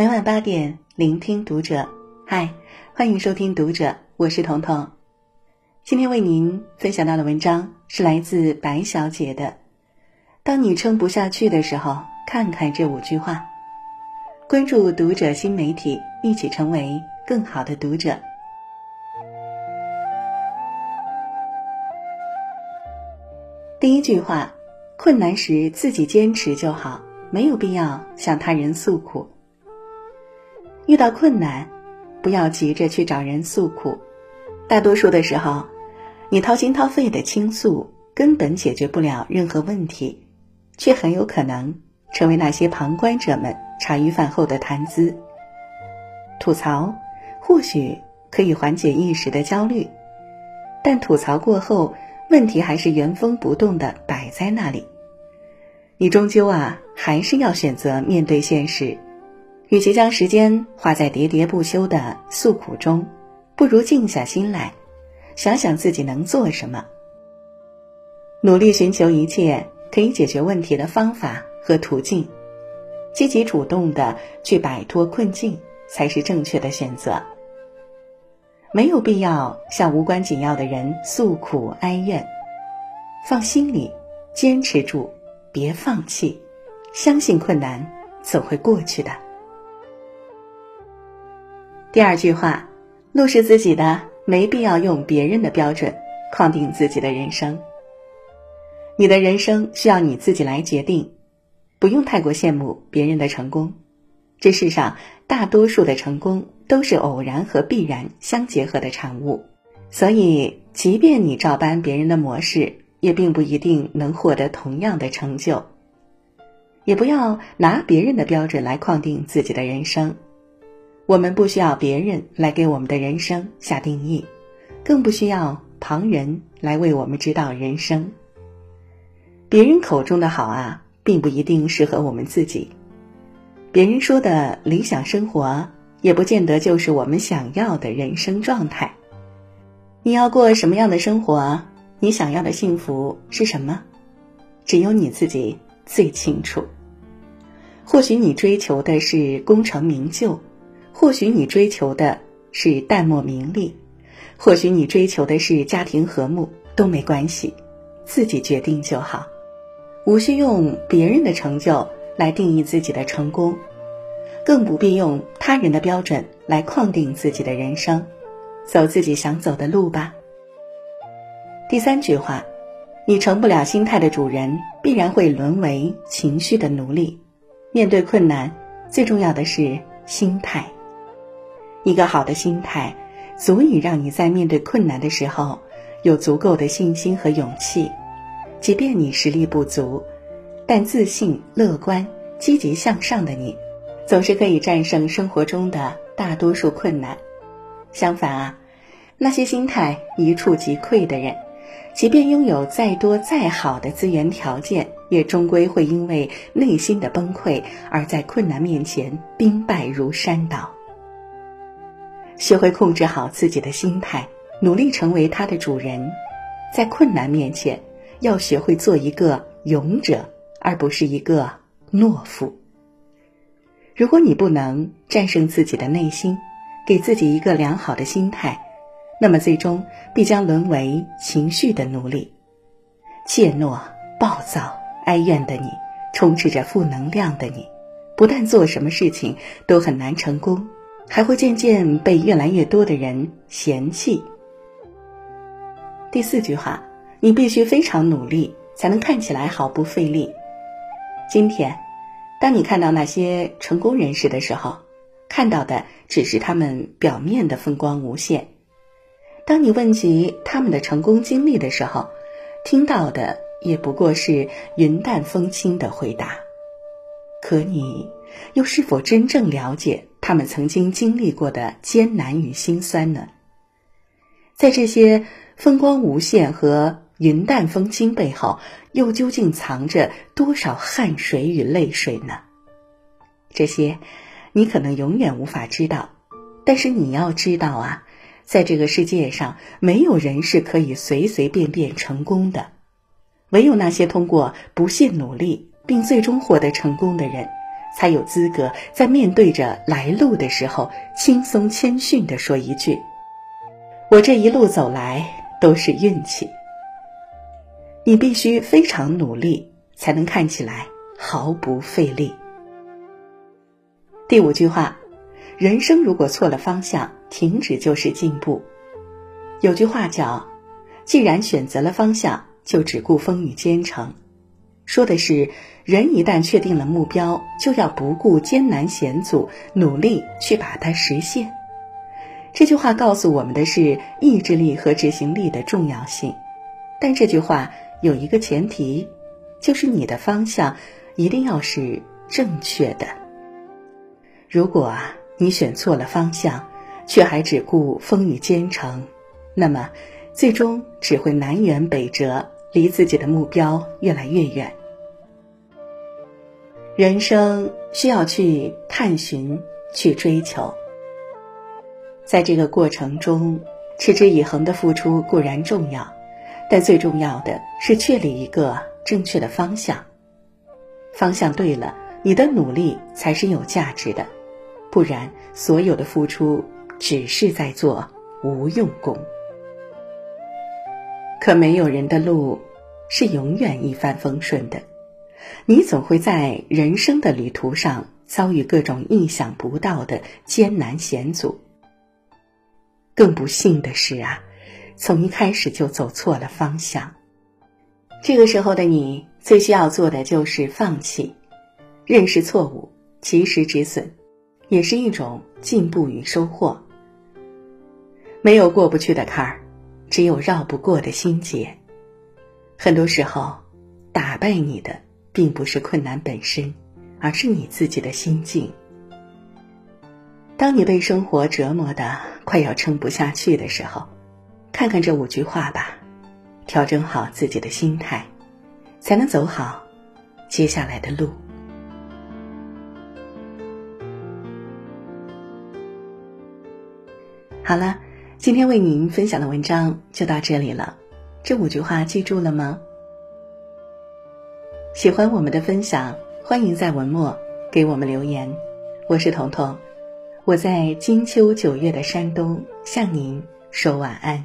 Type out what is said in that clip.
每晚八点，聆听读者。嗨，欢迎收听读者，我是彤彤。今天为您分享到的文章是来自白小姐的。当你撑不下去的时候，看看这五句话。关注读者新媒体，一起成为更好的读者。第一句话：困难时自己坚持就好，没有必要向他人诉苦。遇到困难，不要急着去找人诉苦。大多数的时候，你掏心掏肺的倾诉，根本解决不了任何问题，却很有可能成为那些旁观者们茶余饭后的谈资。吐槽或许可以缓解一时的焦虑，但吐槽过后，问题还是原封不动的摆在那里。你终究啊，还是要选择面对现实。与其将时间花在喋喋不休的诉苦中，不如静下心来，想想自己能做什么。努力寻求一切可以解决问题的方法和途径，积极主动的去摆脱困境，才是正确的选择。没有必要向无关紧要的人诉苦哀怨，放心里，坚持住，别放弃，相信困难总会过去的。第二句话，路是自己的，没必要用别人的标准框定自己的人生。你的人生需要你自己来决定，不用太过羡慕别人的成功。这世上大多数的成功都是偶然和必然相结合的产物，所以即便你照搬别人的模式，也并不一定能获得同样的成就。也不要拿别人的标准来框定自己的人生。我们不需要别人来给我们的人生下定义，更不需要旁人来为我们指导人生。别人口中的好啊，并不一定适合我们自己；别人说的理想生活，也不见得就是我们想要的人生状态。你要过什么样的生活？你想要的幸福是什么？只有你自己最清楚。或许你追求的是功成名就。或许你追求的是淡漠名利，或许你追求的是家庭和睦，都没关系，自己决定就好，无需用别人的成就来定义自己的成功，更不必用他人的标准来框定自己的人生，走自己想走的路吧。第三句话，你成不了心态的主人，必然会沦为情绪的奴隶。面对困难，最重要的是心态。一个好的心态，足以让你在面对困难的时候有足够的信心和勇气。即便你实力不足，但自信、乐观、积极向上的你，总是可以战胜生活中的大多数困难。相反啊，那些心态一触即溃的人，即便拥有再多再好的资源条件，也终归会因为内心的崩溃而在困难面前兵败如山倒。学会控制好自己的心态，努力成为他的主人。在困难面前，要学会做一个勇者，而不是一个懦夫。如果你不能战胜自己的内心，给自己一个良好的心态，那么最终必将沦为情绪的奴隶。怯懦、暴躁、哀怨的你，充斥着负能量的你，不但做什么事情都很难成功。还会渐渐被越来越多的人嫌弃。第四句话，你必须非常努力，才能看起来毫不费力。今天，当你看到那些成功人士的时候，看到的只是他们表面的风光无限；当你问及他们的成功经历的时候，听到的也不过是云淡风轻的回答。可你又是否真正了解？他们曾经经历过的艰难与辛酸呢？在这些风光无限和云淡风轻背后，又究竟藏着多少汗水与泪水呢？这些，你可能永远无法知道。但是你要知道啊，在这个世界上，没有人是可以随随便便成功的，唯有那些通过不懈努力并最终获得成功的人。才有资格在面对着来路的时候，轻松谦逊地说一句：“我这一路走来都是运气。”你必须非常努力，才能看起来毫不费力。第五句话，人生如果错了方向，停止就是进步。有句话叫：“既然选择了方向，就只顾风雨兼程。”说的是人一旦确定了目标，就要不顾艰难险阻，努力去把它实现。这句话告诉我们的是意志力和执行力的重要性。但这句话有一个前提，就是你的方向一定要是正确的。如果啊，你选错了方向，却还只顾风雨兼程，那么最终只会南辕北辙，离自己的目标越来越远。人生需要去探寻、去追求，在这个过程中，持之以恒的付出固然重要，但最重要的是确立一个正确的方向。方向对了，你的努力才是有价值的。不然，所有的付出只是在做无用功。可没有人的路是永远一帆风顺的，你总会在人生的旅途上遭遇各种意想不到的艰难险阻。更不幸的是啊，从一开始就走错了方向。这个时候的你，最需要做的就是放弃，认识错误，及时止损。也是一种进步与收获。没有过不去的坎儿，只有绕不过的心结。很多时候，打败你的并不是困难本身，而是你自己的心境。当你被生活折磨的快要撑不下去的时候，看看这五句话吧，调整好自己的心态，才能走好接下来的路。好了，今天为您分享的文章就到这里了。这五句话记住了吗？喜欢我们的分享，欢迎在文末给我们留言。我是彤彤，我在金秋九月的山东向您说晚安。